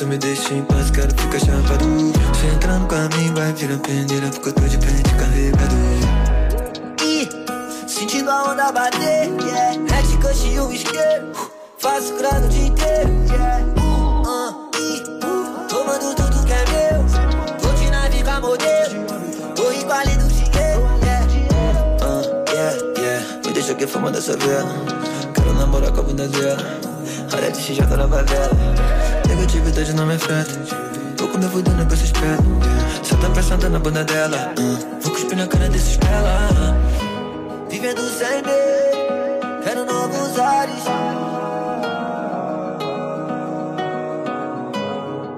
Tu me deixa em paz, quero ficar chapado Se entrar no caminho vai virar pendeira, porque eu tô de pente carregado Ih, sentindo a onda bater, yeah. Red Kush e um isqueiro. Faço grana o dia inteiro, yeah. Uh, uh, uh, tomando tudo que é meu. Vou te navegar modelo. Tô rico ali do dinheiro, yeah. Ah, yeah, yeah Me deixa que fama dessa vela Quero namorar com a bunda dela Área de XJ na favela. Negatividade não me afeta Tô com meu fudendo com esses pés. Só tá pensando na bunda dela. Ah, Vou cuspir na cara desses pela. Vivendo sem medo, quero novos ares.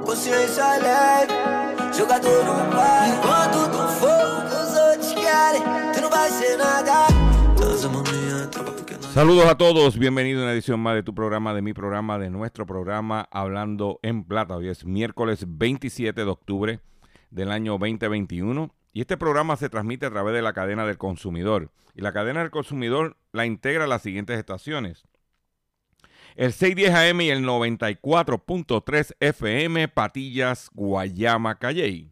Consciência leve, jogador no pai. Saludos a todos, bienvenido a una edición más de tu programa, de mi programa, de nuestro programa Hablando en Plata. Hoy es miércoles 27 de octubre del año 2021 y este programa se transmite a través de la cadena del consumidor. Y la cadena del consumidor la integra las siguientes estaciones. El 610 AM y el 94.3 FM Patillas, Guayama, Calley.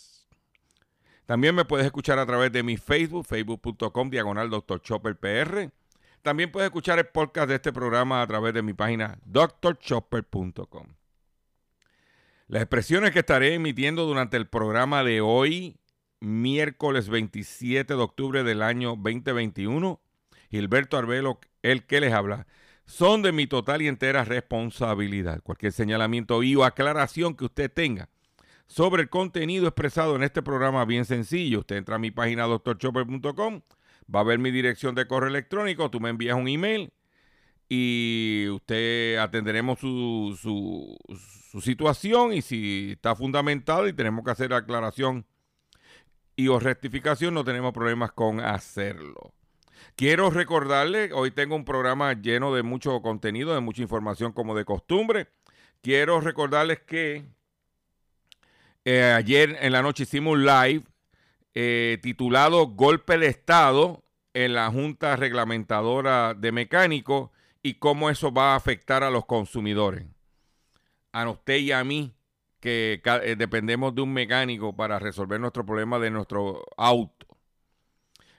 También me puedes escuchar a través de mi Facebook, facebook.com, diagonal Dr. Chopper PR. También puedes escuchar el podcast de este programa a través de mi página drchopper.com. Las expresiones que estaré emitiendo durante el programa de hoy, miércoles 27 de octubre del año 2021, Gilberto Arbelo, el que les habla, son de mi total y entera responsabilidad. Cualquier señalamiento y o aclaración que usted tenga sobre el contenido expresado en este programa, bien sencillo. Usted entra a mi página drchopper.com, va a ver mi dirección de correo electrónico, tú me envías un email y usted atenderemos su situación y si está fundamentado y tenemos que hacer aclaración y o rectificación, no tenemos problemas con hacerlo. Quiero recordarle, hoy tengo un programa lleno de mucho contenido, de mucha información como de costumbre. Quiero recordarles que eh, ayer en la noche hicimos un live eh, titulado Golpe de Estado en la Junta Reglamentadora de Mecánicos y cómo eso va a afectar a los consumidores. A usted y a mí, que eh, dependemos de un mecánico para resolver nuestro problema de nuestro auto.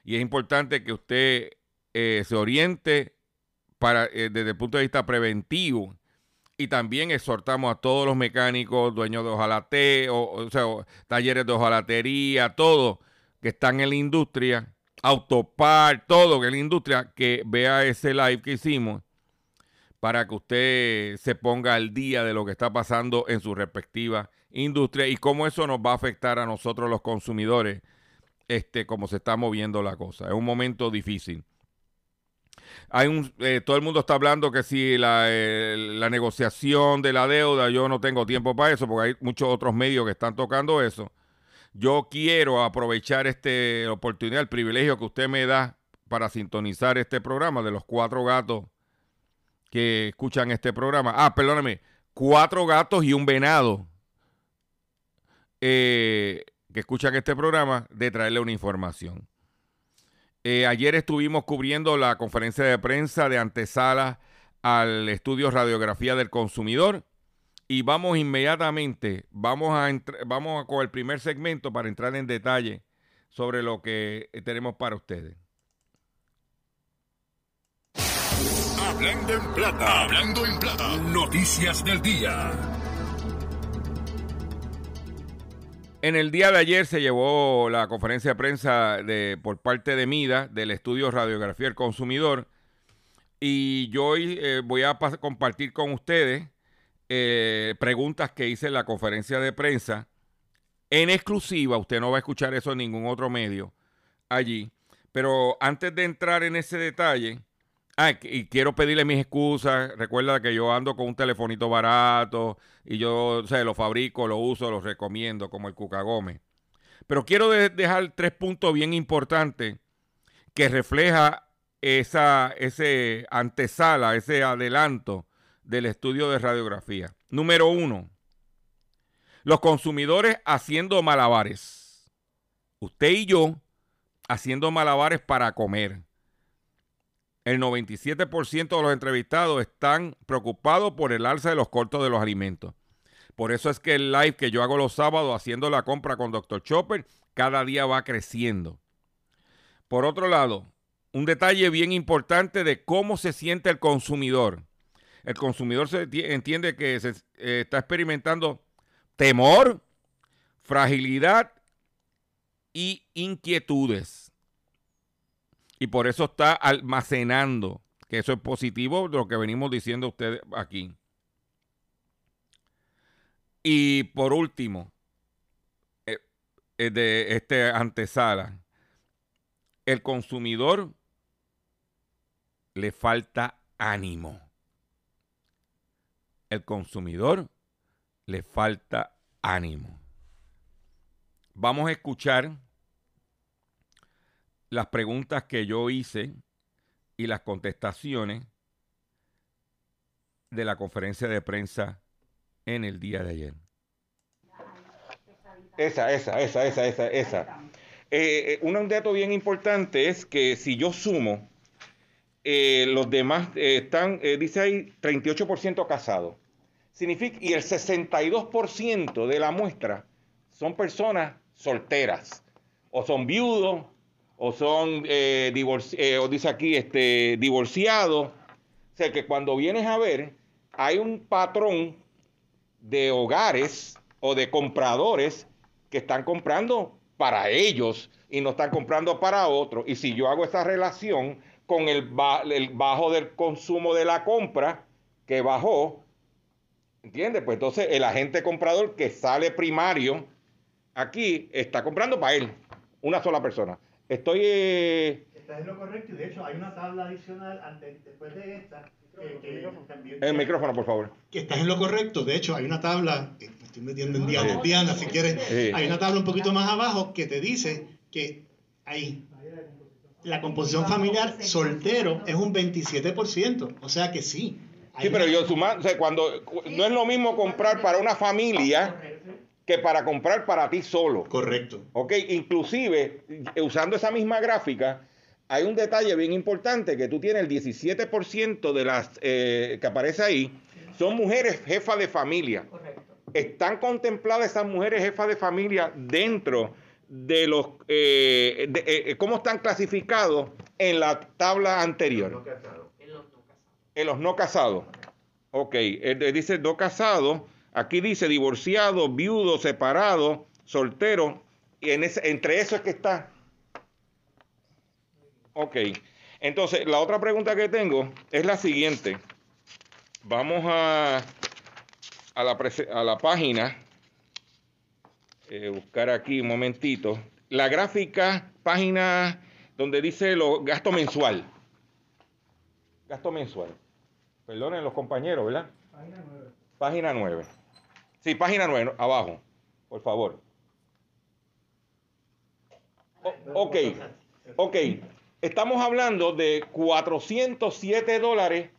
Y es importante que usted se oriente para, desde el punto de vista preventivo. Y también exhortamos a todos los mecánicos, dueños de ojalate, o, sea, talleres de ojalatería, todos que están en la industria, autopar, todo que en la industria, que vea ese live que hicimos para que usted se ponga al día de lo que está pasando en su respectiva industria y cómo eso nos va a afectar a nosotros los consumidores, este, cómo se está moviendo la cosa. Es un momento difícil. Hay un, eh, todo el mundo está hablando que si la, la, negociación de la deuda, yo no tengo tiempo para eso, porque hay muchos otros medios que están tocando eso. Yo quiero aprovechar esta oportunidad, el privilegio que usted me da para sintonizar este programa de los cuatro gatos que escuchan este programa. Ah, perdóname, cuatro gatos y un venado eh, que escuchan este programa, de traerle una información. Eh, ayer estuvimos cubriendo la conferencia de prensa de antesala al estudio Radiografía del Consumidor y vamos inmediatamente, vamos a, vamos a con el primer segmento para entrar en detalle sobre lo que tenemos para ustedes. Hablando en plata, hablando en plata, noticias del día. En el día de ayer se llevó la conferencia de prensa por parte de MIDA del estudio Radiografía del Consumidor y yo hoy eh, voy a compartir con ustedes eh, preguntas que hice en la conferencia de prensa en exclusiva. Usted no va a escuchar eso en ningún otro medio allí. Pero antes de entrar en ese detalle, ah, y quiero pedirle mis excusas. Recuerda que yo ando con un telefonito barato y yo se lo fabrico, lo uso, lo recomiendo, como el Cuca Gómez. Pero quiero dejar tres puntos bien importantes que refleja esa ese antesala, ese adelanto del estudio de radiografía. Número uno, los consumidores haciendo malabares. Usted y yo haciendo malabares para comer. El 97% de los entrevistados están preocupados por el alza de los costos de los alimentos. Por eso es que el live que yo hago los sábados haciendo la compra con Dr. Chopper cada día va creciendo. Por otro lado, un detalle bien importante de cómo se siente el consumidor. El consumidor se entiende que se eh, está experimentando temor, fragilidad y inquietudes. Y por eso está almacenando, que eso es positivo de lo que venimos diciendo ustedes aquí. Y por último, eh, eh, de este antesala, el consumidor le falta ánimo. El consumidor le falta ánimo. Vamos a escuchar las preguntas que yo hice y las contestaciones de la conferencia de prensa en el día de ayer. Esa, esa, esa, esa, esa, esa. Eh, eh, un dato bien importante es que si yo sumo eh, los demás están, dice ahí, 38% casados. Significa, y el 62% de la muestra son personas solteras, o son viudos, o son divorciados, o dice aquí, este, divorciados. O sea que cuando vienes a ver, hay un patrón de hogares o de compradores que están comprando para ellos y no están comprando para otros. Y si yo hago esa relación, con el, bajo del consumo de la compra que bajó, ¿entiendes? Pues entonces el agente comprador que sale primario aquí está comprando para él, una sola persona. Estoy... Eh... Estás en lo correcto y de hecho hay una tabla adicional después de esta. el micrófono, por favor. Que estás en lo correcto. De hecho, hay una tabla, estoy metiendo en Diana, si quieres. Hay una tabla un poquito más abajo que te dice que ahí, la composición familiar soltero es un 27%. O sea que sí. Sí, pero yo sumando, o sea, cuando no es lo mismo comprar para una familia que para comprar para ti solo. Correcto. Ok, inclusive, usando esa misma gráfica, hay un detalle bien importante, que tú tienes el 17% de las eh, que aparece ahí, son mujeres jefas de familia. Correcto. Están contempladas esas mujeres jefas de familia dentro de los eh, eh, eh, cómo están clasificados en la tabla anterior. En los no casados. Ok, dice no casado, aquí dice divorciado, viudo, separado, soltero, y en ese, entre eso es que está. Ok, entonces la otra pregunta que tengo es la siguiente. Vamos a, a, la, a la página eh, buscar aquí un momentito. La gráfica, página donde dice lo gasto mensual. Gasto mensual. Perdonen los compañeros, ¿verdad? Página 9. Página 9. Sí, página 9, abajo, por favor. ok, ok. Estamos hablando de 407 dólares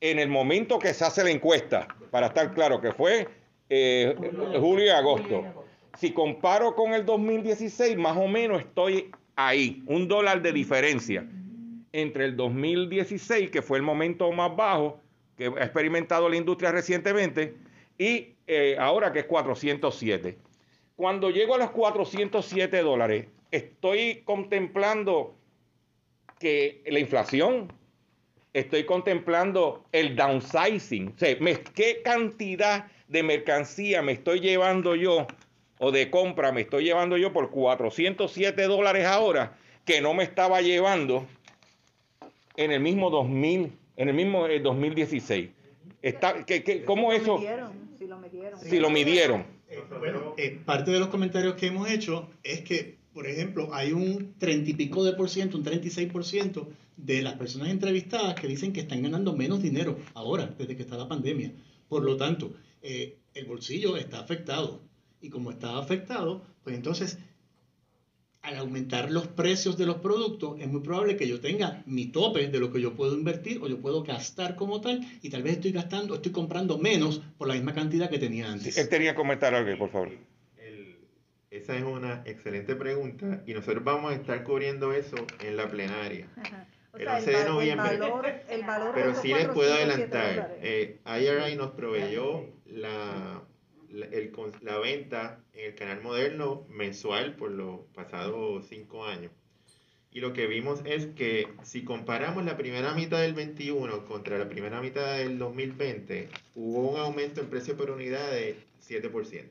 en el momento que se hace la encuesta, para estar claro, que fue eh, julio y agosto si comparo con el 2016, más o menos estoy ahí, un dólar de diferencia entre el 2016, que fue el momento más bajo que ha experimentado la industria recientemente, y eh, ahora que es 407. Cuando llego a los 407 dólares, estoy contemplando que la inflación, estoy contemplando el downsizing, o sea, qué cantidad de mercancía me estoy llevando yo o de compra me estoy llevando yo por 407 dólares ahora que no me estaba llevando en el mismo 2000, en el mismo 2016. Eh, Está, que, ¿Cómo eso? si lo midieron. Si lo midieron. Eh, bueno, eh, parte de los comentarios que hemos hecho es que, por ejemplo, hay un 30 y pico de por ciento, un 36 por ciento de las personas entrevistadas que dicen que están ganando menos dinero ahora, desde que está la pandemia. Por lo tanto, el bolsillo está afectado y como estaba afectado, pues entonces al aumentar los precios de los productos, es muy probable que yo tenga mi tope de lo que yo puedo invertir o yo puedo gastar como tal, y tal vez estoy gastando, estoy comprando menos por la misma cantidad que tenía antes. él tenía que comentar algo, por favor. esa es una excelente pregunta, y nosotros vamos a estar cubriendo eso en la plenaria. el 11 de noviembre. pero sí les puedo adelantar, eh, IRI nos proveyó la la, el, la venta en el canal moderno mensual por los pasados cinco años. Y lo que vimos es que si comparamos la primera mitad del 21 contra la primera mitad del 2020, hubo un aumento en precio por unidad de 7%.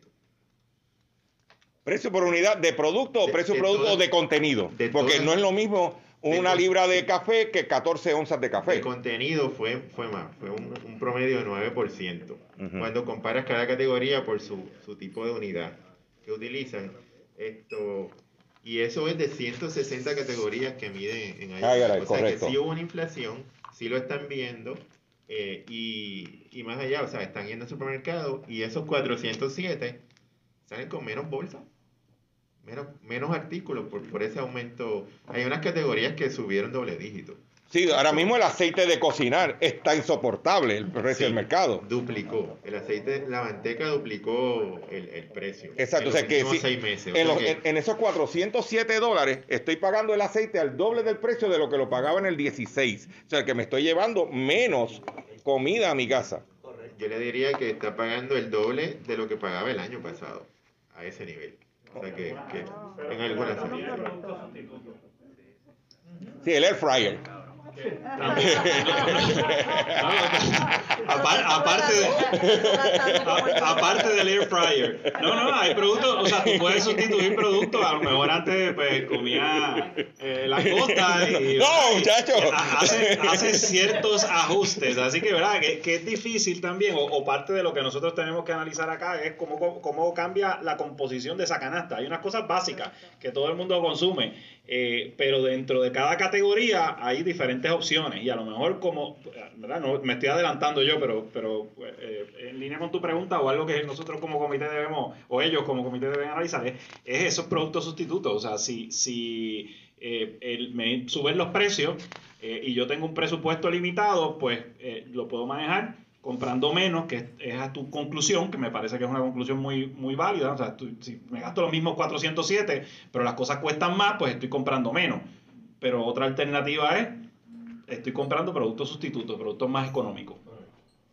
¿Precio por unidad de producto o precio por producto de contenido? Porque no es lo mismo una libra de café que 14 onzas de café. El contenido fue, fue más, fue un, promedio de 9%. Cuando comparas cada categoría por su, tipo de unidad que utilizan, esto y eso es de 160 categorías que miden en ahí. o sea que sí hubo una inflación, sí lo están viendo, eh, y, y, más allá, o sea, están yendo al supermercado y esos 407 salen con menos bolsas menos, menos artículos por, por ese aumento. Hay unas categorías que subieron doble dígito. Sí, ahora mismo el aceite de cocinar está insoportable el precio del mercado. Duplicó. El aceite, la manteca duplicó el, precio. Exacto. En o sea que, seis meses. En, esos 407 dólares estoy pagando el aceite al doble del precio de lo que lo pagaba en el 16. O sea que me estoy llevando menos comida a mi casa. Yo le diría que está pagando el doble de lo que pagaba el año pasado a ese nivel. O sea que, que en algunas Sí, el air fryer aparte, aparte del air fryer. No, no, hay productos, o sea, tú puedes sustituir productos. A lo mejor antes pues, comía eh, la costa y. No, muchachos. Hace, ciertos ajustes. Así que, ¿verdad? Que, que es difícil también, o, parte de lo que nosotros tenemos que analizar acá es cómo, cómo cambia la composición de esa canasta. Hay unas cosas básicas que todo el mundo consume eh, pero dentro de cada categoría hay diferentes opciones y a lo mejor como, ¿verdad? No, me estoy adelantando yo, pero, pero eh, en línea con tu pregunta o algo que nosotros como comité debemos, o ellos como comité deben analizar, es, esos productos sustitutos. O sea, si, si eh, el, me suben los precios y yo tengo un presupuesto limitado, pues lo puedo manejar comprando menos, que es a tu conclusión, que me parece que es una conclusión muy, muy válida. O sea, si me gasto los mismos 407, pero las cosas cuestan más, pues estoy comprando menos. Pero otra alternativa es, estoy comprando productos sustitutos, productos más económicos.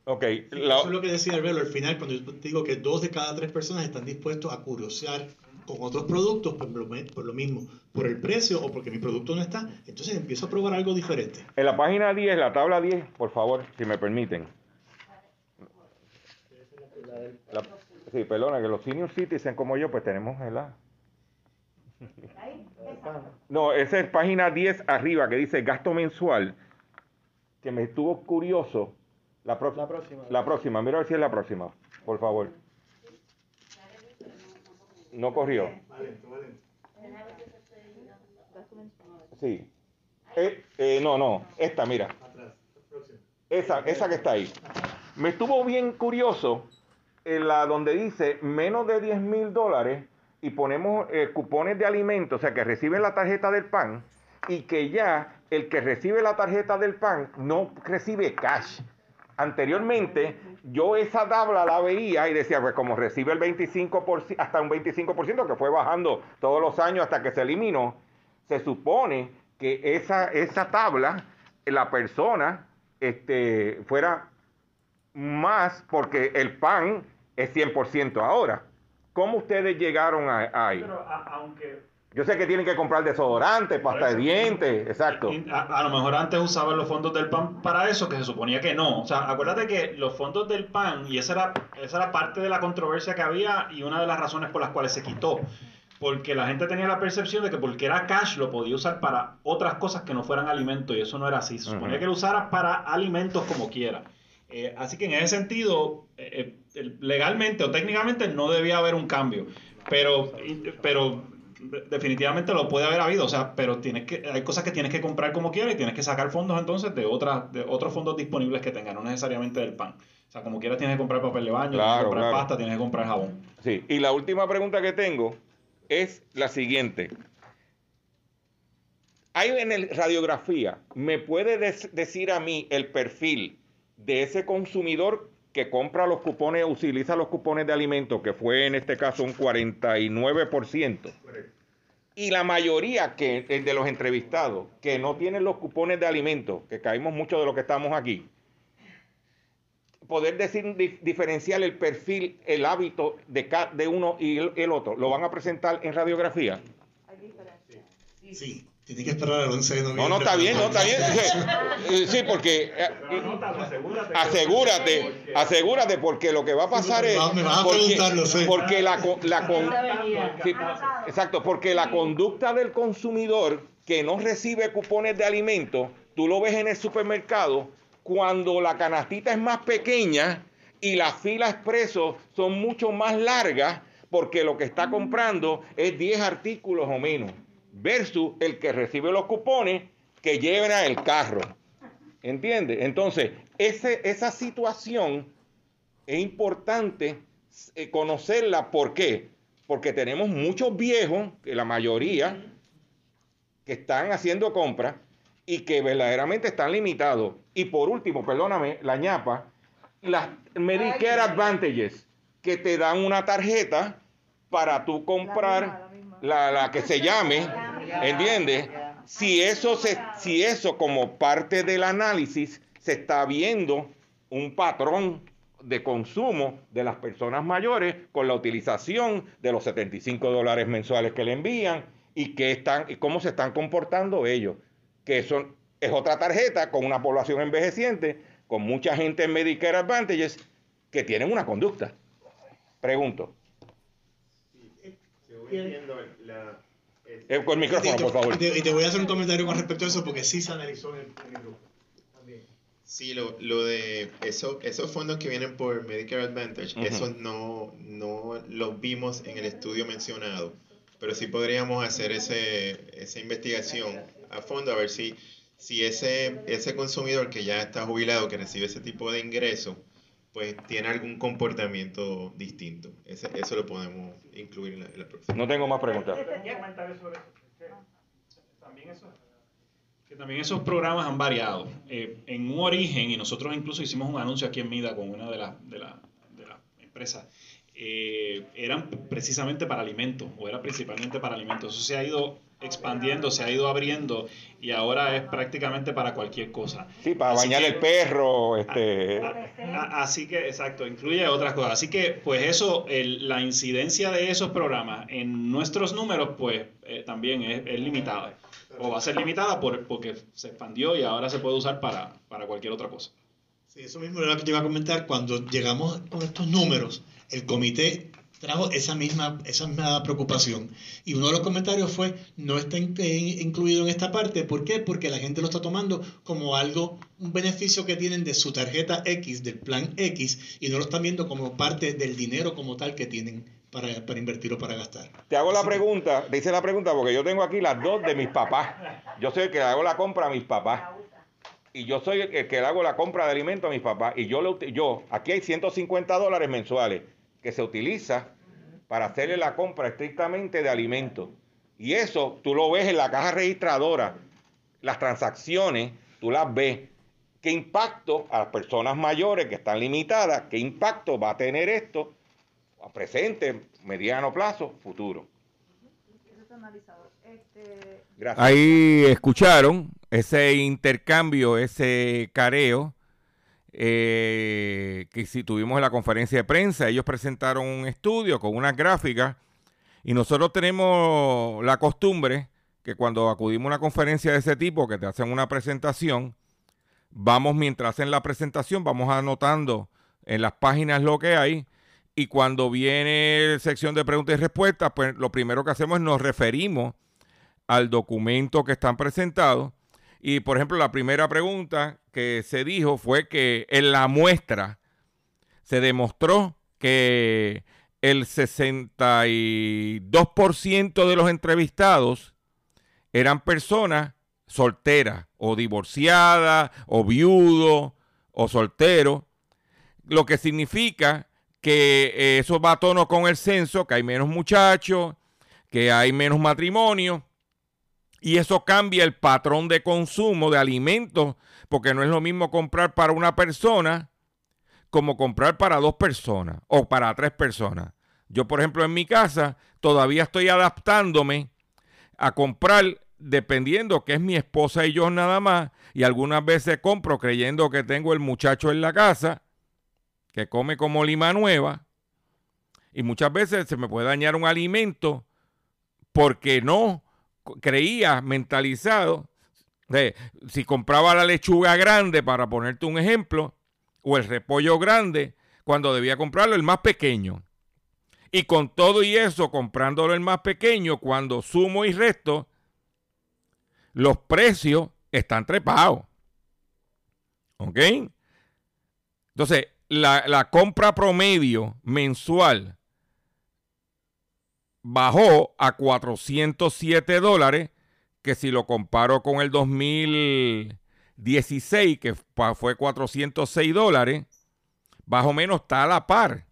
Ok. Eso es lo que decía Arbelo al final, cuando yo digo que dos de cada tres personas están dispuestos a curiosear con otros productos por lo, por lo mismo, por el precio o porque mi producto no está, entonces empiezo a probar algo diferente. En la página 10, la tabla 10, por favor, si me permiten. Sí, perdona, que los senior citizens como yo, pues tenemos el No, esa es página 10 arriba que dice gasto mensual, que me estuvo curioso. La, la próxima. La próxima, mira a ver si es la próxima, por favor. No corrió. Sí. Eh, eh, no, no, esta, mira. Esa, esa que está ahí. Me estuvo bien curioso en la donde dice menos de 10 mil dólares y ponemos eh, cupones de alimentos, o sea, que reciben la tarjeta del PAN y que ya el que recibe la tarjeta del PAN no recibe cash. Anteriormente, yo esa tabla la veía y decía, pues como recibe el 25%, hasta un 25%, que fue bajando todos los años hasta que se eliminó, se supone que esa, esa tabla, la persona este, fuera más, porque el pan es 100% ahora. ¿Cómo ustedes llegaron a, ahí? Pero aunque yo sé que tienen que comprar desodorante, pasta de dientes, exacto. A, lo mejor antes usaban los fondos del PAN para eso, que se suponía que no. O sea, acuérdate que los fondos del PAN, y esa era, esa era parte de la controversia que había y una de las razones por las cuales se quitó. Porque la gente tenía la percepción de que porque era cash lo podía usar para otras cosas que no fueran alimentos, y eso no era así. Se suponía que lo usara para alimentos como quiera. Eh, así que en ese sentido, eh, eh, legalmente o técnicamente no debía haber un cambio. Pero, pero definitivamente lo puede haber habido, o sea, pero tienes que, hay cosas que tienes que comprar como quieras y tienes que sacar fondos entonces de, otras de otros fondos disponibles que tengan, no necesariamente del pan. O sea, como quieras tienes que comprar papel de baño, tienes que comprar pasta, tienes que comprar jabón. Sí, y la última pregunta que tengo es la siguiente. Hay en el radiografía, ¿me puede decir a mí el perfil de ese consumidor que compra los cupones, utiliza los cupones de alimentos, que fue en este caso un 49%, y la mayoría que, de los entrevistados que no tienen los cupones de alimentos, que caímos mucho de lo que estamos aquí, poder decir, diferenciar el perfil, el hábito de, de uno y el, otro, ¿lo van a presentar en radiografía? Hay diferencia. sí. Tiene que esperar el 11 de noviembre. No, no, está bien, no, está bien. Sí, porque eh, asegúrate, asegúrate, porque lo que va a pasar es. Me vas a preguntarlo, sé. Porque la, la exacto, porque la conducta del consumidor que no recibe cupones de alimentos, tú lo ves en el supermercado, cuando la canastita es más pequeña y las filas expresos son mucho más largas, porque lo que está comprando es 10 artículos o menos versus el que recibe los cupones que lleva el carro. ¿Entiende? Entonces, ese, esa situación es importante eh, conocerla. ¿Por qué? Porque tenemos muchos viejos, que la mayoría, que están haciendo compras y que verdaderamente están limitados. Y por último, perdóname, la ñapa, las Medicare Advantages, que te dan una tarjeta para tú comprar la, la que se llame ¿Entiendes? Si eso, se, si eso como parte del análisis se está viendo un patrón de consumo de las personas mayores con la utilización de los 75 dólares mensuales que le envían y, qué están, y cómo se están comportando ellos. Que eso es otra tarjeta con una población envejeciente, con mucha gente en Medicare Advantages que tienen una conducta. Pregunto. La, eh, con el micrófono, por favor. Y te, voy a hacer un comentario con respecto a eso porque sí se analizó en el, grupo. Sí, lo, lo de eso, esos fondos que vienen por Medicare Advantage, esos no, no los vimos en el estudio mencionado, pero sí podríamos hacer ese, esa investigación a fondo a ver si, si ese, ese consumidor que ya está jubilado, que recibe ese tipo de ingreso, pues tiene algún comportamiento distinto. eso lo podemos incluir en la, próxima. No tengo más preguntas. Que también esos programas han variado. Eh, en un origen, y nosotros incluso hicimos un anuncio aquí en MIDA con una de las de la, de la empresas, eh, eran precisamente para alimentos, o era principalmente para alimentos. Eso se ha ido expandiendo, se ha ido abriendo y ahora es prácticamente para cualquier cosa. Sí, para bañar el perro, este... así que, exacto, incluye otras cosas. Así que, pues eso, la incidencia de esos programas en nuestros números, pues eh, también es, limitada. O va a ser limitada por, porque se expandió y ahora se puede usar para, para cualquier otra cosa. Sí, eso mismo era lo que te iba a comentar. Cuando llegamos con estos números, el comité trajo esa misma, esa misma preocupación. Y uno de los comentarios fue, no está incluido en esta parte. ¿Por qué? Porque la gente lo está tomando como algo, un beneficio que tienen de su tarjeta X, del plan X, y no lo están viendo como parte del dinero como tal que tienen para, para invertir o para gastar. Te hago la pregunta, te hice la pregunta porque yo tengo aquí las dos de mis papás. Yo soy el que hago la compra a mis papás. Y yo soy el que le hago la compra de alimentos a mis papás. Y yo, yo aquí hay 150 dólares mensuales que se utiliza para hacerle la compra estrictamente de alimentos. Y eso tú lo ves en la caja registradora, las transacciones, tú las ves. ¿Qué impacto a las personas mayores que están limitadas? ¿Qué impacto va a tener esto a presente, mediano plazo, futuro? Este... Ahí escucharon ese intercambio, ese careo, eh, que si tuvimos en la conferencia de prensa, ellos presentaron un estudio con unas gráficas y nosotros tenemos la costumbre que cuando acudimos a una conferencia de ese tipo, que te hacen una presentación, vamos mientras hacen la presentación, vamos anotando en las páginas lo que hay y cuando viene sección de preguntas y respuestas, pues lo primero que hacemos es nos referimos al documento que están presentados. Y por ejemplo, la primera pregunta que se dijo fue que en la muestra se demostró que el 62% de los entrevistados eran personas solteras o divorciadas o viudos o solteros, lo que significa que eso va a tono con el censo, que hay menos muchachos, que hay menos matrimonio, y eso cambia el patrón de consumo de alimentos, porque no es lo mismo comprar para una persona como comprar para dos personas o para tres personas. Yo, por ejemplo, en mi casa todavía estoy adaptándome a comprar dependiendo que es mi esposa y yo nada más, y algunas veces compro creyendo que tengo el muchacho en la casa, que come como lima nueva, y muchas veces se me puede dañar un alimento porque no creía mentalizado. De, si compraba la lechuga grande, para ponerte un ejemplo, o el repollo grande, cuando debía comprarlo el más pequeño. Y con todo y eso, comprándolo el más pequeño, cuando sumo y resto, los precios están trepados. ¿Ok? Entonces, la, compra promedio mensual bajó a 407 dólares, que si lo comparo con el 2016, que fue 406 dólares, más o menos está a la par.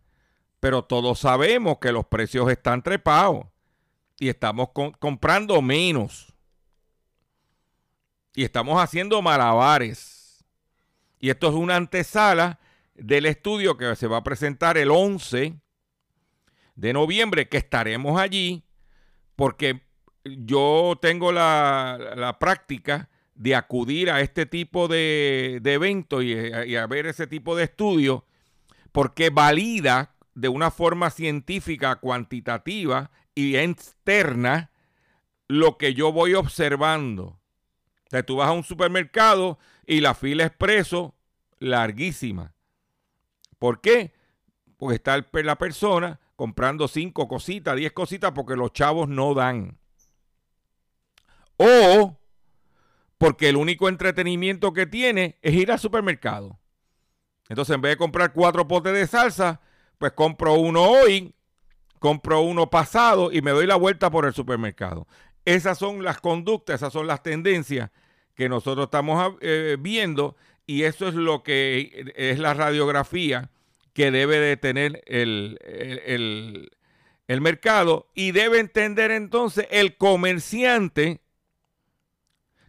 Pero todos sabemos que los precios están trepados y estamos comprando menos. Y estamos haciendo malabares. Y esto es una antesala del estudio que se va a presentar el 11 de noviembre, que estaremos allí, porque yo tengo la, práctica de acudir a este tipo de, eventos y, y, a ver ese tipo de estudios, porque valida de una forma científica, cuantitativa y externa lo que yo voy observando. O sea, tú vas a un supermercado y la fila expreso larguísima. ¿Por qué? Porque está la persona comprando cinco cositas, diez cositas, porque los chavos no dan. O porque el único entretenimiento que tiene es ir al supermercado. Entonces, en vez de comprar cuatro potes de salsa, pues compro uno hoy, compro uno pasado y me doy la vuelta por el supermercado. Esas son las conductas, esas son las tendencias que nosotros estamos eh, viendo y eso es lo que es la radiografía que debe de tener el, el, mercado y debe entender entonces el comerciante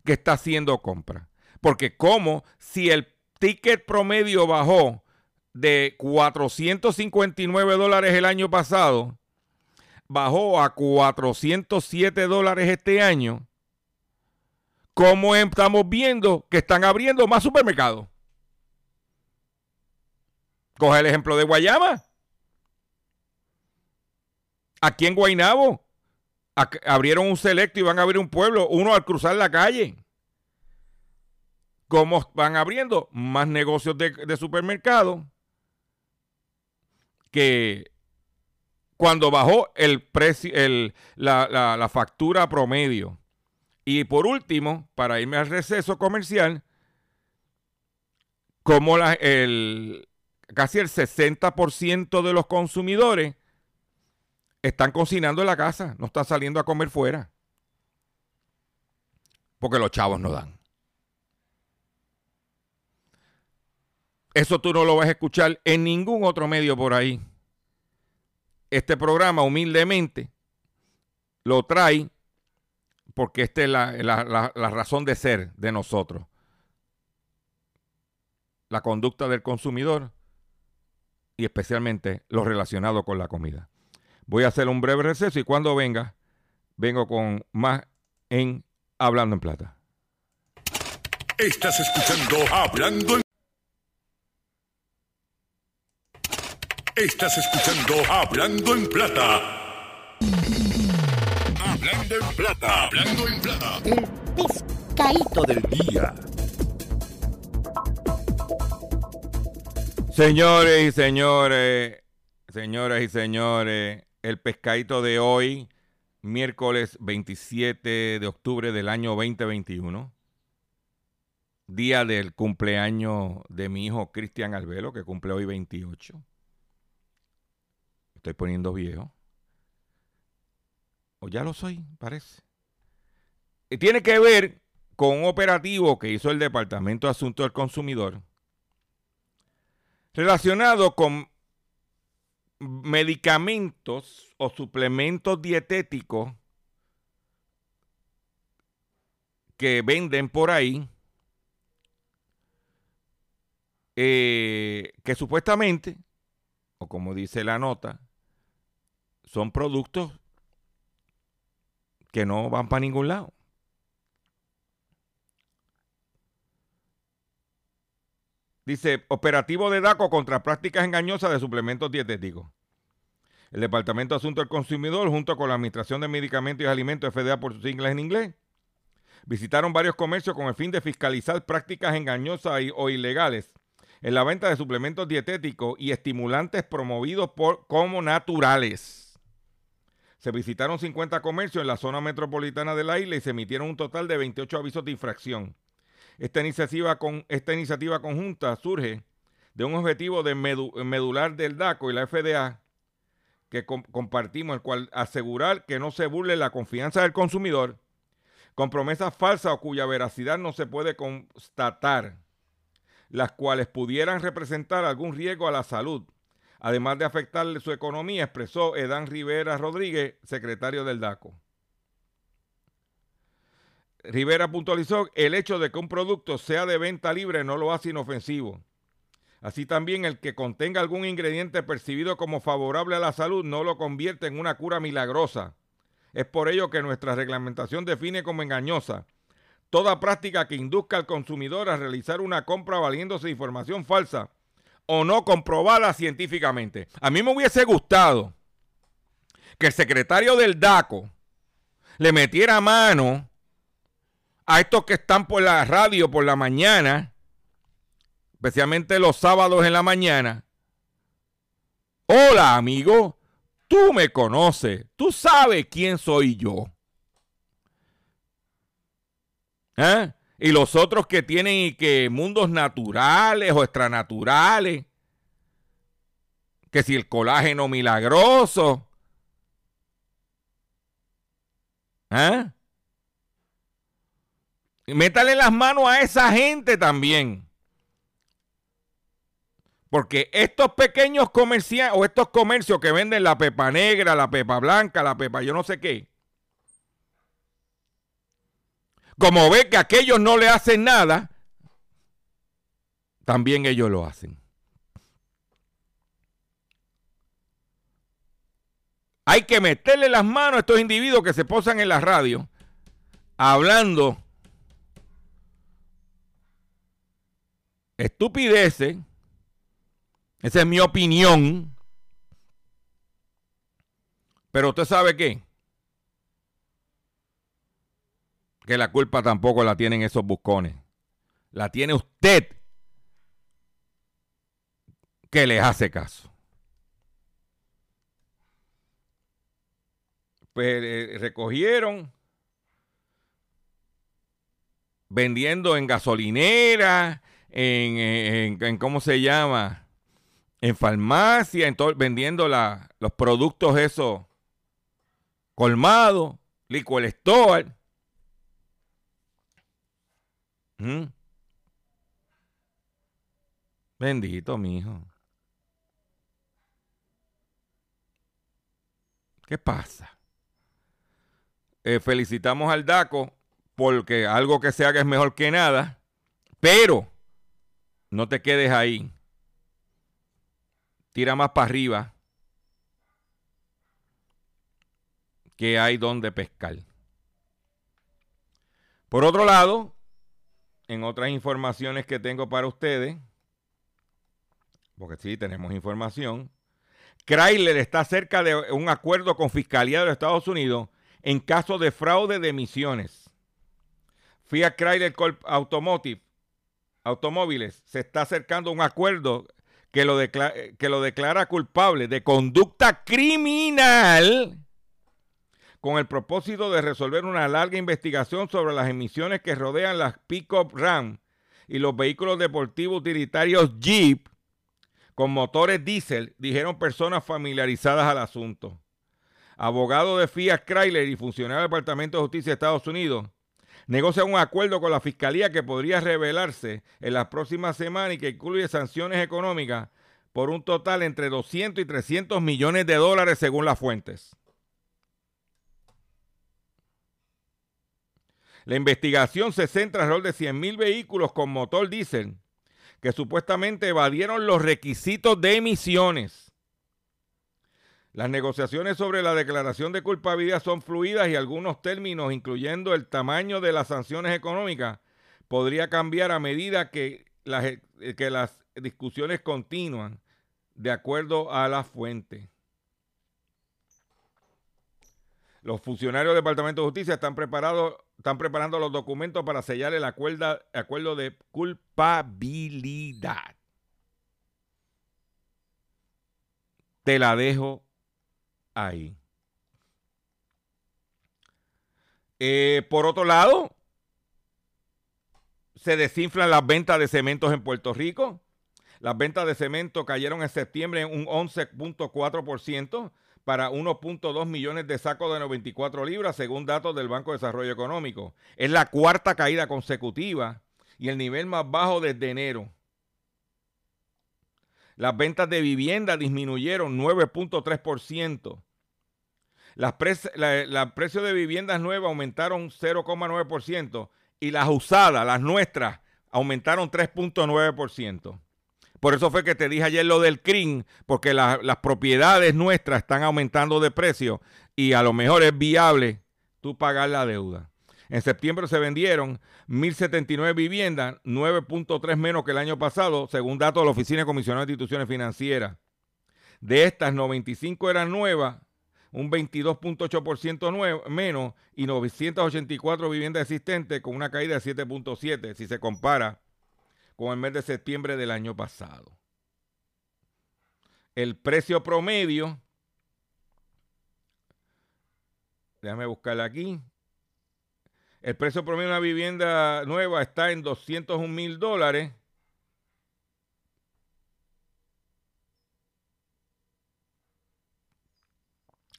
que está haciendo compra. Porque como si el ticket promedio bajó de 459 dólares el año pasado, bajó a 407 dólares este año, ¿Cómo estamos viendo que están abriendo más supermercados? Coge el ejemplo de Guayama. Aquí en Guaynabo abrieron un selecto y van a abrir un pueblo, uno al cruzar la calle. ¿Cómo van abriendo? Más negocios de, supermercado que cuando bajó el precio, la factura promedio y por último, para irme al receso comercial, como el, casi el 60% de los consumidores están cocinando en la casa, no están saliendo a comer fuera. Porque los chavos no dan. Eso tú no lo vas a escuchar en ningún otro medio por ahí. Este programa humildemente lo trae porque esta es la, razón de ser de nosotros. La conducta del consumidor y especialmente lo relacionado con la comida. Voy a hacer un breve receso y cuando venga vengo con más en Hablando en Plata. Estás escuchando Hablando en Estás escuchando Hablando en Plata. Hablando en Plata. Hablando en Plata. El pescadito del día. Señores y señores, señoras y señores, el pescadito de hoy, miércoles 27 de octubre del año 2021, día del cumpleaños de mi hijo Cristian Albelo, que cumple hoy 28. Estoy poniendo viejo. O ya lo soy, parece. Y tiene que ver con un operativo que hizo el Departamento de Asuntos del Consumidor relacionado con medicamentos o suplementos dietéticos que venden por ahí, eh, que supuestamente, o como dice la nota, son productos que no van para ningún lado. Dice, operativo de DACO contra prácticas engañosas de suplementos dietéticos. El Departamento de Asuntos del Consumidor, junto con la Administración de Medicamentos y Alimentos FDA por sus siglas en inglés, visitaron varios comercios con el fin de fiscalizar prácticas engañosas o ilegales en la venta de suplementos dietéticos y estimulantes promovidos por, como naturales. Se visitaron 50 comercios en la zona metropolitana de la isla y se emitieron un total de 28 avisos de infracción. Esta iniciativa, con, esta iniciativa conjunta surge de un objetivo de medular del DACO y la FDA que compartimos, el cual asegurar que no se burle la confianza del consumidor con promesas falsas o cuya veracidad no se puede constatar, las cuales pudieran representar algún riesgo a la salud, además de afectarle su economía, expresó Edán Rivera Rodríguez, secretario del DACO. Rivera puntualizó, el hecho de que un producto sea de venta libre no lo hace inofensivo. Así también el que contenga algún ingrediente percibido como favorable a la salud no lo convierte en una cura milagrosa. Es por ello que nuestra reglamentación define como engañosa toda práctica que induzca al consumidor a realizar una compra valiéndose de información falsa o no comprobada científicamente. A mí me hubiese gustado que el secretario del DACO le metiera mano a estos que están por la radio por la mañana, especialmente los sábados en la mañana. Hola, amigo, tú me conoces, tú sabes quién soy yo. ¿Eh? Y los otros que tienen que mundos naturales o extranaturales, que si el colágeno milagroso. ¿Eh? Métale las manos a esa gente también. Porque estos pequeños comerciantes o estos comercios que venden la pepa negra, la pepa blanca, la pepa yo no sé qué. Como ve que aquellos no le hacen nada, también ellos lo hacen. Hay que meterle las manos a estos individuos que se posan en la radio hablando estupideces, esa es mi opinión, pero usted sabe qué, que la culpa tampoco la tienen esos buscones, la tiene usted que les hace caso. Pues eh, recogieron vendiendo en gasolinera, en, ¿cómo se llama? En farmacia, en todo, vendiendo los productos esos colmados, liquid store. ¿Mm? Bendito, mi hijo. ¿Qué pasa? Eh, felicitamos al DACO porque algo que se haga es mejor que nada, pero no te quedes ahí. Tira más para arriba. que hay donde pescar. Por otro lado, en otras informaciones que tengo para ustedes, porque sí, tenemos información, Chrysler está cerca de un acuerdo con Fiscalía de los Estados Unidos en caso de fraude de emisiones. Fiat Chrysler Automotive Automóviles se está acercando a un acuerdo que lo, que lo declara culpable de conducta criminal con el propósito de resolver una larga investigación sobre las emisiones que rodean las pick-up Ram y los vehículos deportivos utilitarios Jeep con motores diésel, dijeron personas familiarizadas al asunto. Abogado de Fiat Chrysler y funcionario del Departamento de Justicia de Estados Unidos negocia un acuerdo con la Fiscalía que podría revelarse en las próximas semanas y que incluye sanciones económicas por un total entre 200 y 300 millones de dólares según las fuentes. La investigación se centra rol de 100.000 vehículos con motor diésel que supuestamente evadieron los requisitos de emisiones. Las negociaciones sobre la declaración de culpabilidad son fluidas y algunos términos, incluyendo el tamaño de las sanciones económicas, podría cambiar a medida que las, que las discusiones continúan, de acuerdo a la fuente. Los funcionarios del Departamento de Justicia están preparados están preparando los documentos para sellar el acuerdo de culpabilidad. Te la dejo ahí. Eh, por otro lado, se desinflan las ventas de cementos en Puerto Rico. Las ventas de cemento cayeron en septiembre en un 11.4% para 1.2 millones de sacos de 94 libras, según datos del Banco de Desarrollo Económico. Es la cuarta caída consecutiva y el nivel más bajo desde enero. Las ventas de vivienda disminuyeron 9.3%. Las precios de viviendas nuevas aumentaron 0,9% y las usadas, las nuestras, aumentaron 3.9%. Por eso fue que te dije ayer lo del CRIM, porque las propiedades nuestras están aumentando de precio y a lo mejor es viable tú pagar la deuda. En septiembre se vendieron 1.079 viviendas, 9.3 menos que el año pasado, según datos de la Oficina de Comisionado de Instituciones Financieras. De estas, 95 eran nuevas, un 22.8% menos y 984 viviendas existentes con una caída de 7.7 si se compara con el mes de septiembre del año pasado. El precio promedio, déjame buscarla aquí. El precio promedio de una vivienda nueva está en 201 mil dólares.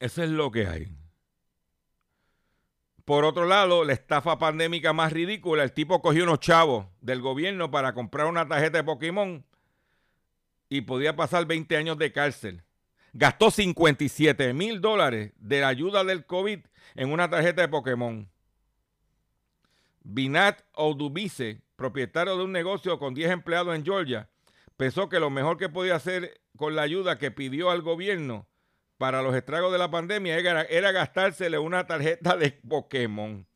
Eso es lo que hay. Por otro lado, la estafa pandémica más ridícula, el tipo cogió unos chavos del gobierno para comprar una tarjeta de Pokémon y podía pasar 20 años de cárcel. Gastó 57 mil dólares de la ayuda del COVID en una tarjeta de Pokémon. Binat Odubice, propietario de un negocio con 10 empleados en Georgia, pensó que lo mejor que podía hacer con la ayuda que pidió al gobierno para los estragos de la pandemia era, gastársele una tarjeta de Pokémon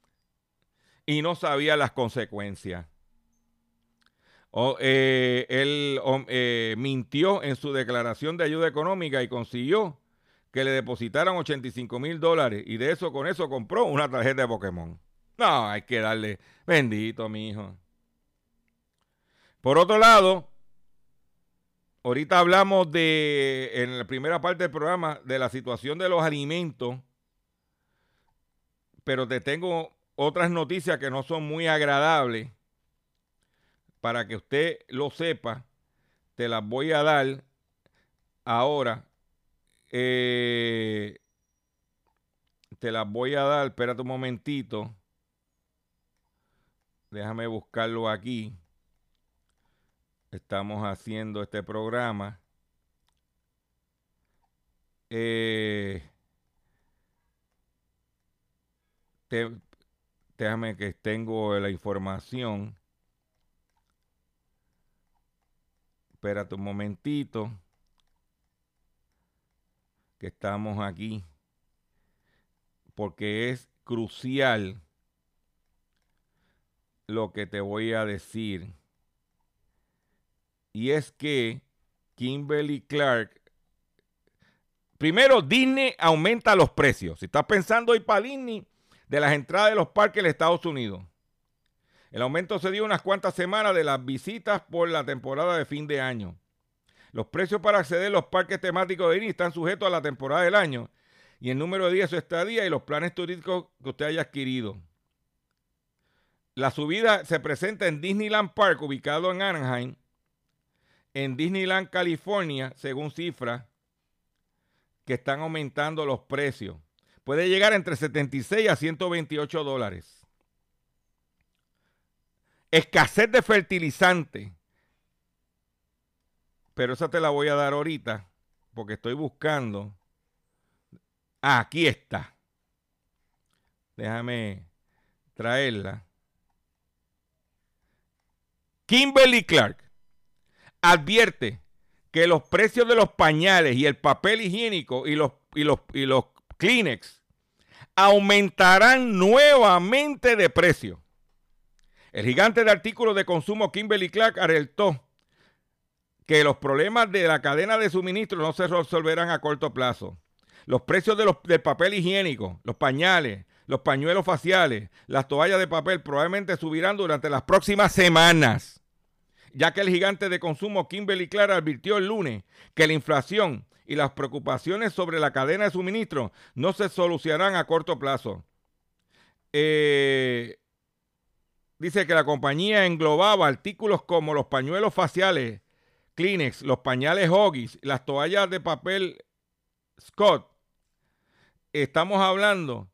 y no sabía las consecuencias. Eh, él eh, mintió en su declaración de ayuda económica y consiguió que le depositaran 85 mil dólares y de eso con eso compró una tarjeta de Pokémon. No, hay que darle bendito, mi hijo. Por otro lado, Ahorita hablamos de, en la primera parte del programa, de la situación de los alimentos, pero te tengo otras noticias que no son muy agradables. Para que usted lo sepa, te las voy a dar ahora. Eh, te las voy a dar, espérate un momentito. Déjame buscarlo aquí estamos haciendo este programa. Eh, déjame que tengo la información. Espérate un momentito. Que estamos aquí porque es crucial lo que te voy a decir. Y es que Kimberly Clark, primero Disney aumenta los precios. Si estás pensando ir para Disney, de las entradas de los parques de Estados Unidos. El aumento se dio unas cuantas semanas de las visitas por la temporada de fin de año. Los precios para acceder a los parques temáticos de Disney están sujetos a la temporada del año y el número de días de su estadía y los planes turísticos que usted haya adquirido. La subida se presenta en Disneyland Park, ubicado en Anaheim, en Disneyland, California, según cifras que están aumentando los precios. Puede llegar entre 76 a 128 dólares. Escasez de fertilizante. Pero esa te la voy a dar ahorita porque estoy buscando. Ah, aquí está. Déjame traerla. Kimberly Clark advierte que los precios de los pañales y el papel higiénico y los, y los, y los Kleenex aumentarán nuevamente de precio. El gigante de artículos de consumo Kimberly Clark alertó que los problemas de la cadena de suministro no se resolverán a corto plazo. Los precios de los, del papel higiénico, los pañales, los pañuelos faciales, las toallas de papel probablemente subirán durante las próximas semanas, ya que el gigante de consumo Kimberly Clark advirtió el lunes que la inflación y las preocupaciones sobre la cadena de suministro no se solucionarán a corto plazo. Eh, dice que la compañía englobaba artículos como los pañuelos faciales, Kleenex, los pañales Hoggies, las toallas de papel Scott. Estamos hablando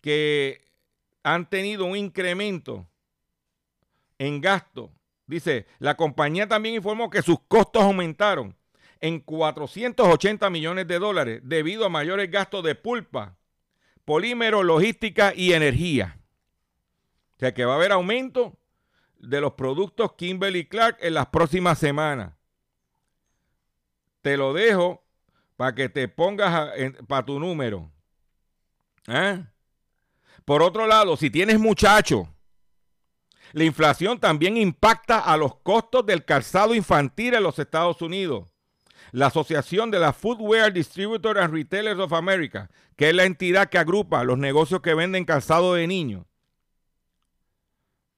que han tenido un incremento en gasto. Dice, la compañía también informó que sus costos aumentaron en 480 millones de dólares debido a mayores gastos de pulpa, polímero, logística y energía. O sea que va a haber aumento de los productos Kimberly Clark en las próximas semanas. Te lo dejo para que te pongas para tu número. ¿Eh? Por otro lado, si tienes muchachos, la inflación también impacta a los costos del calzado infantil en los Estados Unidos. La Asociación de la Footwear Distributors and Retailers of America, que es la entidad que agrupa los negocios que venden calzado de niños,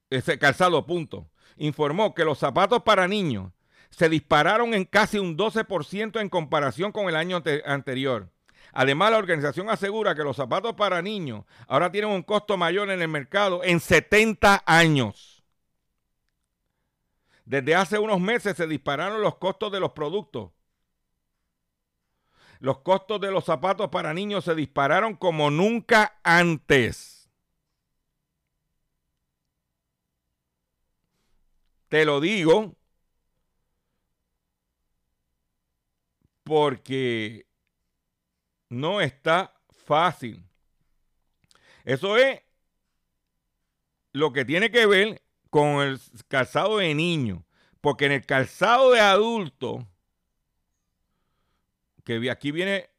ese calzado punto, informó que los zapatos para niños se dispararon en casi un 12% en comparación con el año anterior. Además, la organización asegura que los zapatos para niños ahora tienen un costo mayor en el mercado en 70 años. Desde hace unos meses se dispararon los costos de los productos los costos de los zapatos para niños se dispararon como nunca antes. Te lo digo porque no está fácil. Eso es lo que tiene que ver con el calzado de niño. Porque en el calzado de adulto que aquí viene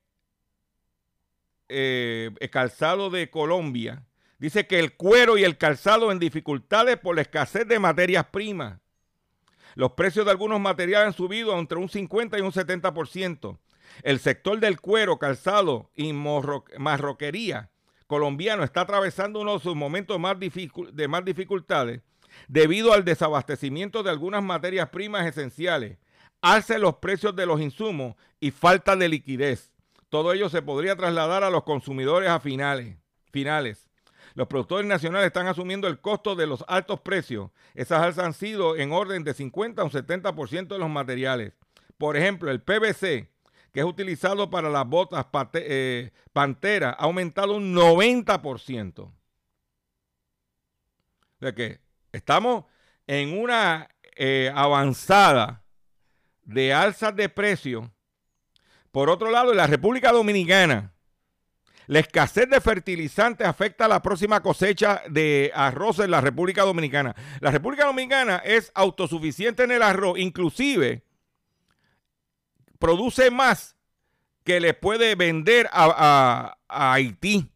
eh, el calzado de Colombia, dice que el cuero y el calzado en dificultades por la escasez de materias primas. Los precios de algunos materiales han subido entre un 50 y un 70%. El sector del cuero, calzado y marroquería colombiano está atravesando uno de sus momentos más de más dificultades debido al desabastecimiento de algunas materias primas esenciales alce los precios de los insumos y falta de liquidez. Todo ello se podría trasladar a los consumidores a finales. finales. Los productores nacionales están asumiendo el costo de los altos precios. Esas alzas han sido en orden de 50 a un 70% de los materiales. Por ejemplo, el PVC, que es utilizado para las botas eh, Pantera, ha aumentado un 90%. De que estamos en una eh, avanzada de alzas de precios. Por otro lado, en la República Dominicana, la escasez de fertilizantes afecta a la próxima cosecha de arroz en la República Dominicana. La República Dominicana es autosuficiente en el arroz, inclusive produce más que le puede vender a, Haití.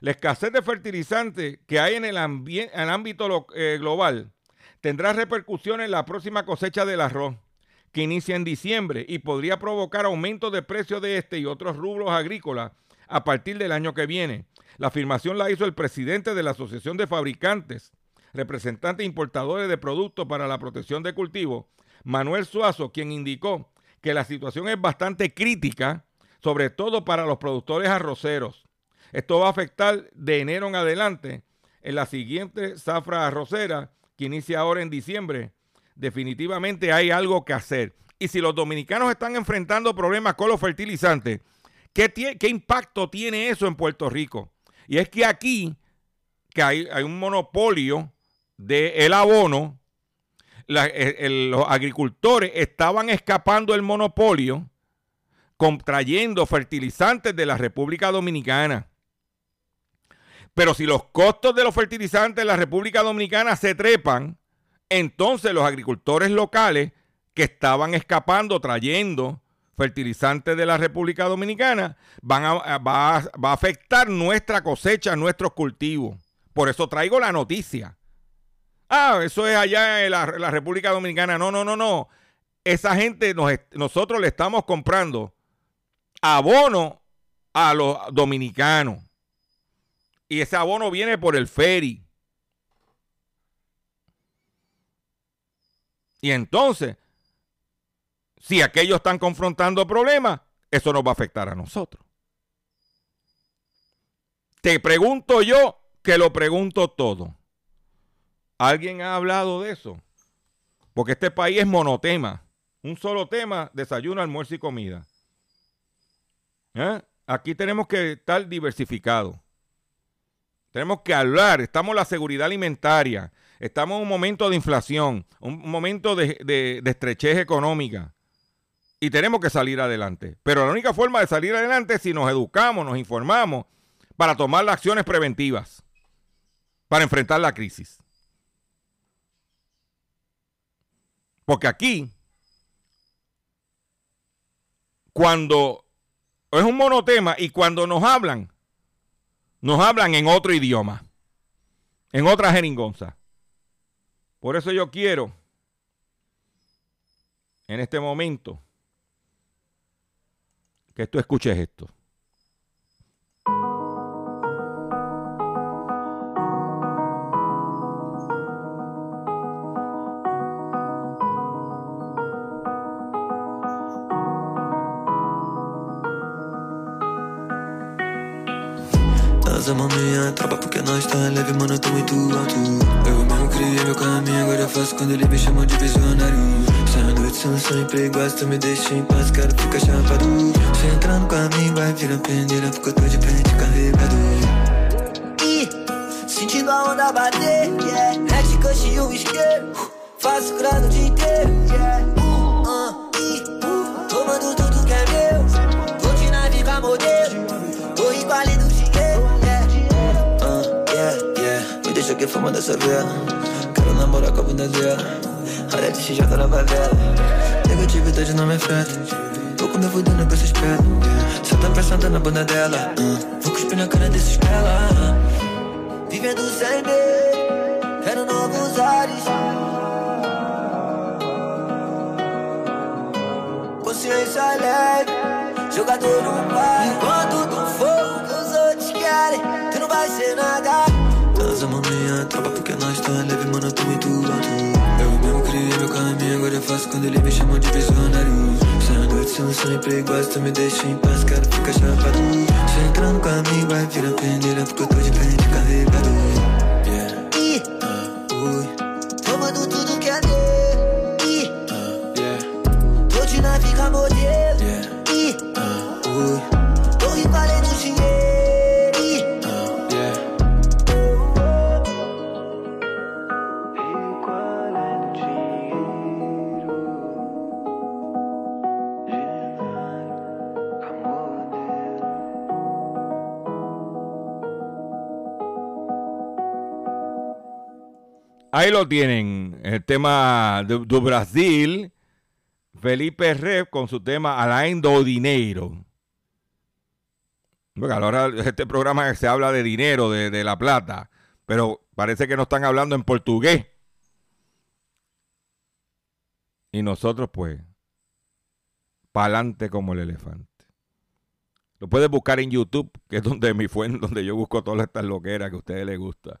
La escasez de fertilizantes que hay en el, ámbito eh, global tendrá repercusiones en la próxima cosecha del arroz, que inicia en diciembre y podría provocar aumento de precios de este y otros rubros agrícolas a partir del año que viene. La afirmación la hizo el presidente de la Asociación de Fabricantes, representantes e importadores de productos para la protección de cultivos, Manuel Suazo, quien indicó que la situación es bastante crítica, sobre todo para los productores arroceros. Esto va a afectar de enero en adelante en la siguiente zafra arrocera que inicia ahora en diciembre. Definitivamente hay algo que hacer. Y si los dominicanos están enfrentando problemas con los fertilizantes, ¿qué, impacto tiene eso en Puerto Rico? Y es que aquí, que hay, un monopolio del abono, los agricultores estaban escapando del monopolio contrayendo fertilizantes de la República Dominicana. Pero si los costos de los fertilizantes en la República Dominicana se trepan, entonces los agricultores locales que estaban escapando trayendo fertilizantes de la República Dominicana van a, va, a, afectar nuestra cosecha, nuestros cultivos. Por eso traigo la noticia. Ah, eso es allá en la, República Dominicana. No, no, no, no. Esa gente, nosotros le estamos comprando abono a los dominicanos. Y ese abono viene por el ferry. Y entonces, si aquellos están confrontando problemas, eso nos va a afectar a nosotros. Te pregunto yo que lo pregunto todo. ¿Alguien ha hablado de eso? Porque este país es monotema. Un solo tema, desayuno, almuerzo y comida. ¿Eh? Aquí tenemos que estar diversificados. Tenemos que hablar, estamos en la seguridad alimentaria, estamos en un momento de inflación, un momento de, estrechez económica y tenemos que salir adelante. Pero la única forma de salir adelante es si nos educamos, nos informamos para tomar las acciones preventivas, para enfrentar la crisis. Porque aquí, cuando es un monotema y cuando nos hablan, nos hablan en otro idioma, en otra jeringonza. Por eso yo quiero, en este momento, que tú escuches esto. Minha tropa porque nós tá leve, mano, eu tô muito alto. Eu mesmo criei meu caminho, agora eu faço quando ele me chama de visionário. Se a noite são sempre iguais, tu me deixa em paz, quero ficar chapado. Se entrar no caminho vai virar peneira, porque eu tô de pente carregado. E sentindo a onda bater, yeah. Red e o isqueiro, faço grana o dia inteiro, yeah deixa que dessa vela Quero namorar com a bunda dela. Olha de XJ na favela. Negatividade não me afeta. Tô com meu fudendo com esses pés Cê tá pensando na bunda dela. Uh, Vou cuspir na cara desses pela uh. Vivendo sem medo. Quero novos ares. Consciência leve. Jogador no par Enquanto tu for o que os outros querem. Tu não vai ser nada tropa porque nós tá leve, mano, eu tô muito alto. Eu mesmo criei meu caminho, agora eu faço quando ele me chama de visionário Se a noite são sempre iguais, tu me deixa em paz, quero ficar chapado. Se entrar no caminho vai virar peneira porque eu tô de frente carregado. Yeah. E, uh, ui. Tomando tudo que é dele. E, uh, yeah. Tô de naviga modelo. Yeah. E, uh, ui Ahí lo tienen, el tema de, Brasil, Felipe Rep con su tema Alain do Dinero. Porque ahora este programa se habla de dinero, de, de la plata, pero parece que no están hablando en portugués. Y nosotros, pues, pa'lante como el elefante. Lo puedes buscar en YouTube, que es donde mi fuente, donde yo busco todas estas loqueras que a ustedes les gusta.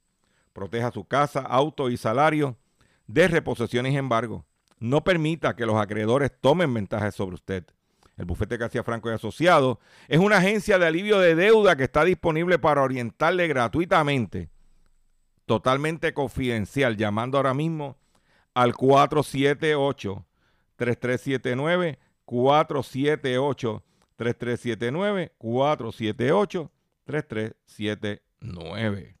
Proteja su casa, auto y salario de reposiciones y embargo. No permita que los acreedores tomen ventajas sobre usted. El bufete García Franco y Asociados es una agencia de alivio de deuda que está disponible para orientarle gratuitamente, totalmente confidencial, llamando ahora mismo al 478 3379 478 3379 478 3379.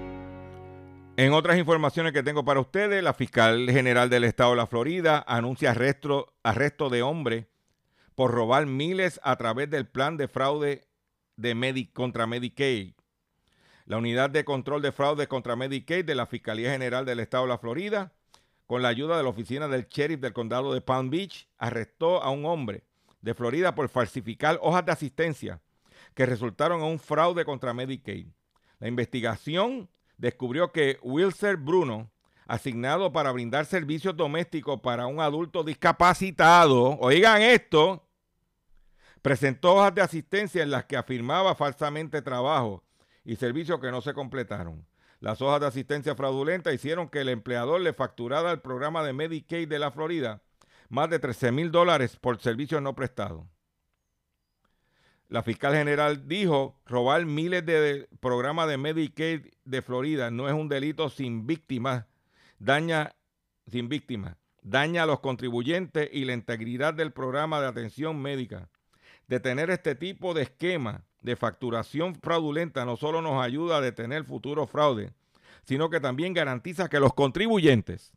En otras informaciones que tengo para ustedes, la fiscal general del estado de la Florida anuncia arresto, arresto de hombre por robar miles a través del plan de fraude de contra Medicaid. La unidad de control de fraude contra Medicaid de la Fiscalía General del estado de la Florida, con la ayuda de la oficina del sheriff del condado de Palm Beach, arrestó a un hombre de Florida por falsificar hojas de asistencia que resultaron en un fraude contra Medicaid. La investigación descubrió que Wilser Bruno, asignado para brindar servicios domésticos para un adulto discapacitado, oigan esto, presentó hojas de asistencia en las que afirmaba falsamente trabajo y servicios que no se completaron. Las hojas de asistencia fraudulenta hicieron que el empleador le facturara al programa de Medicaid de la Florida más de 13 mil dólares por servicios no prestados. La fiscal general dijo, robar miles de programas de Medicaid de Florida no es un delito sin víctimas, daña sin víctimas, daña a los contribuyentes y la integridad del programa de atención médica. Detener este tipo de esquema de facturación fraudulenta no solo nos ayuda a detener futuros fraudes, sino que también garantiza que los contribuyentes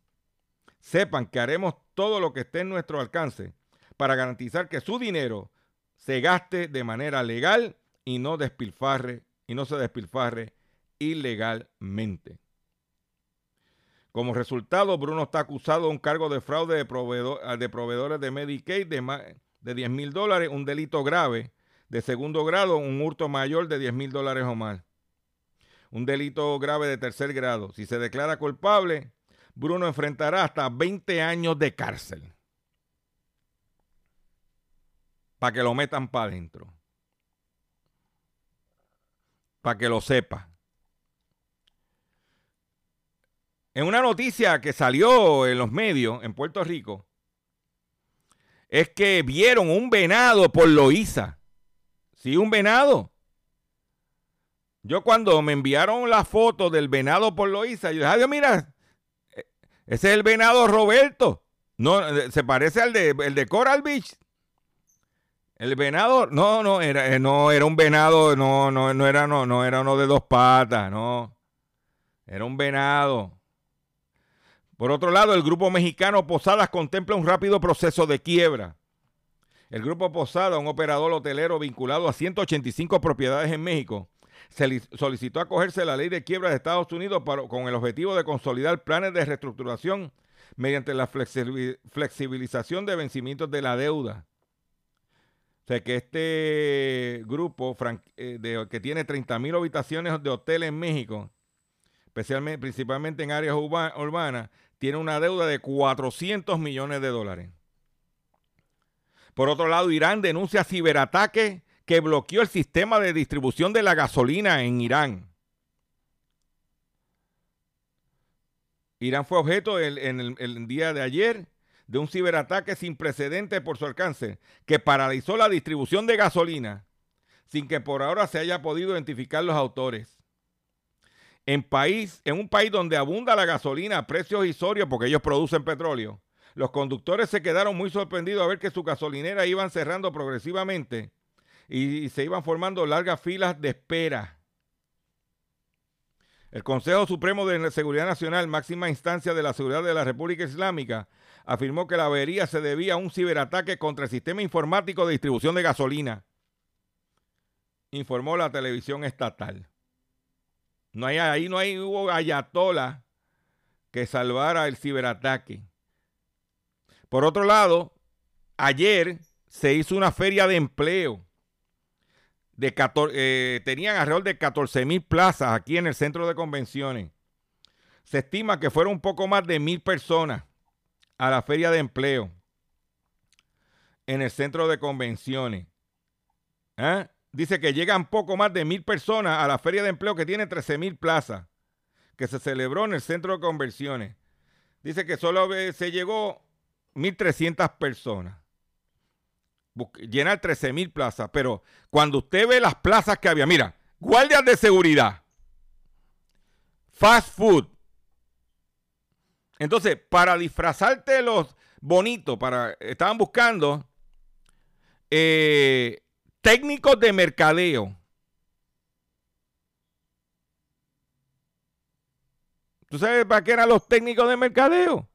sepan que haremos todo lo que esté en nuestro alcance para garantizar que su dinero se gaste de manera legal y no despilfarre y no se despilfarre ilegalmente. Como resultado, Bruno está acusado de un cargo de fraude de, de proveedores de Medicaid de, de 10 mil dólares, un delito grave de segundo grado, un hurto mayor de 10 mil dólares o más. Un delito grave de tercer grado. Si se declara culpable, Bruno enfrentará hasta 20 años de cárcel. Para que lo metan para adentro. Para que lo sepa. En una noticia que salió en los medios en Puerto Rico, es que vieron un venado por Loíza. Sí, un venado. Yo cuando me enviaron la foto del venado por Loíza, yo dije, Adiós, mira, e-, ese es el venado Roberto. No, se parece al de, el de Coral Beach. El venado, no, no, era, eh, no, era un venado, no, no, no era, no, no era uno de dos patas, no. Era un venado. Por otro lado, el grupo mexicano Posadas contempla un rápido proceso de quiebra. El grupo Posada, un operador hotelero vinculado a 185 propiedades en México, solicitó acogerse a la ley de quiebra de Estados Unidos con el objetivo de consolidar planes de reestructuración mediante la flexibilización de vencimientos de la deuda. O sea, que este grupo eh, que tiene 30 mil habitaciones de hotel en México, especialmente, principalmente en áreas urbanas, tiene una deuda de 400 millones de dólares. Por otro lado, Irán denuncia ciberataque que bloqueó el sistema de distribución de la gasolina en Irán. Irán fue objeto en el, día de ayer de un ciberataque sin precedentes por su alcance que paralizó la distribución de gasolina sin que por ahora se haya podido identificar los autores. En, país, en un país donde abunda la gasolina a precios isorios porque ellos producen petróleo, los conductores se quedaron muy sorprendidos a ver que su gasolinera iban cerrando progresivamente y se iban formando largas filas de espera. El Consejo Supremo de Seguridad Nacional, máxima instancia de la seguridad de la República Islámica, afirmó que la avería se debía a un ciberataque contra el sistema informático de distribución de gasolina, informó la televisión estatal. No hay, ahí no hay, hubo ayatola que salvara el ciberataque. Por otro lado, ayer se hizo una feria de empleo de eh, tenían alrededor de 14 mil plazas aquí en el centro de convenciones. Se estima que fueron un poco más de mil personas a la feria de empleo en el centro de convenciones. ¿Eh? Dice que llegan poco más de mil personas a la feria de empleo que tiene 13 mil plazas, que se celebró en el centro de convenciones. Dice que solo se llegó 1.300 personas llenar 13 mil plazas, pero cuando usted ve las plazas que había, mira, guardias de seguridad, fast food. Entonces, para disfrazarte los bonitos, para, estaban buscando eh, técnicos de mercadeo. ¿Tú sabes para qué eran los técnicos de mercadeo?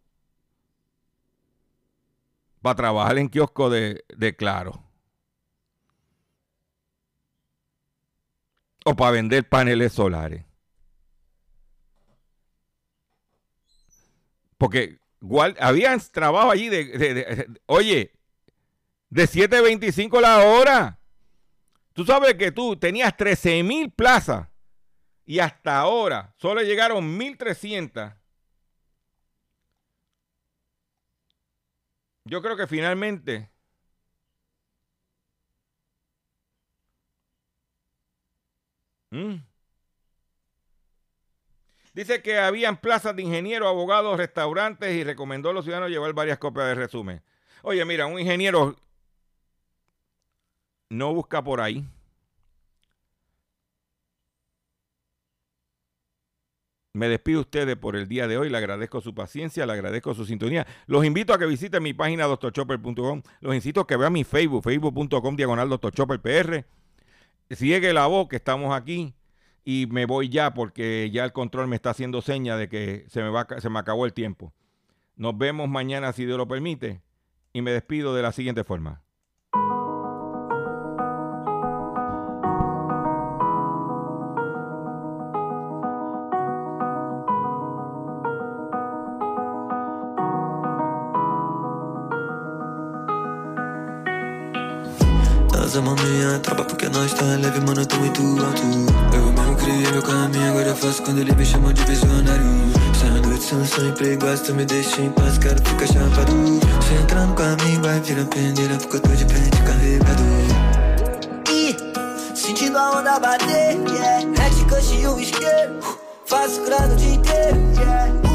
Para trabajar en kiosco de, de Claro. O para vender paneles solares. Porque igual, habían trabajo allí de, oye, de 7.25 la hora. Tú sabes que tú tenías 13 mil plazas y hasta ahora solo llegaron 1.300 Yo creo que finalmente ¿Mm? Dice que habían plazas de ingenieros, abogados, restaurantes y recomendó a los ciudadanos llevar varias copias de resumen. Oye, mira, un ingeniero no busca por ahí. Me despido de ustedes por el día de hoy. Le agradezco su paciencia, le agradezco su sintonía. Los invito a que visiten mi página doctorchopper.com. Los invito a que vean mi Facebook, facebook.com diagonal doctorchopperpr. Sigue la voz que estamos aquí y me voy ya porque ya el control me está haciendo seña de que se me, va, se me acabó el tiempo. Nos vemos mañana si Dios lo permite y me despido de la siguiente forma. Faz a minha tropa porque nós tá leve, mano, tô muito alto. Eu mesmo criei meu caminho, agora faço quando ele me chama de visionário. Saindo de Sansão, emprego, tu me deixa em paz, quero ficar chapado. Se entrar no caminho vai virar pendeira, porque eu tô de frente carregado. E sentindo a onda bater, yeah. Red Cush e o isqueiro Faço grana o dia inteiro, yeah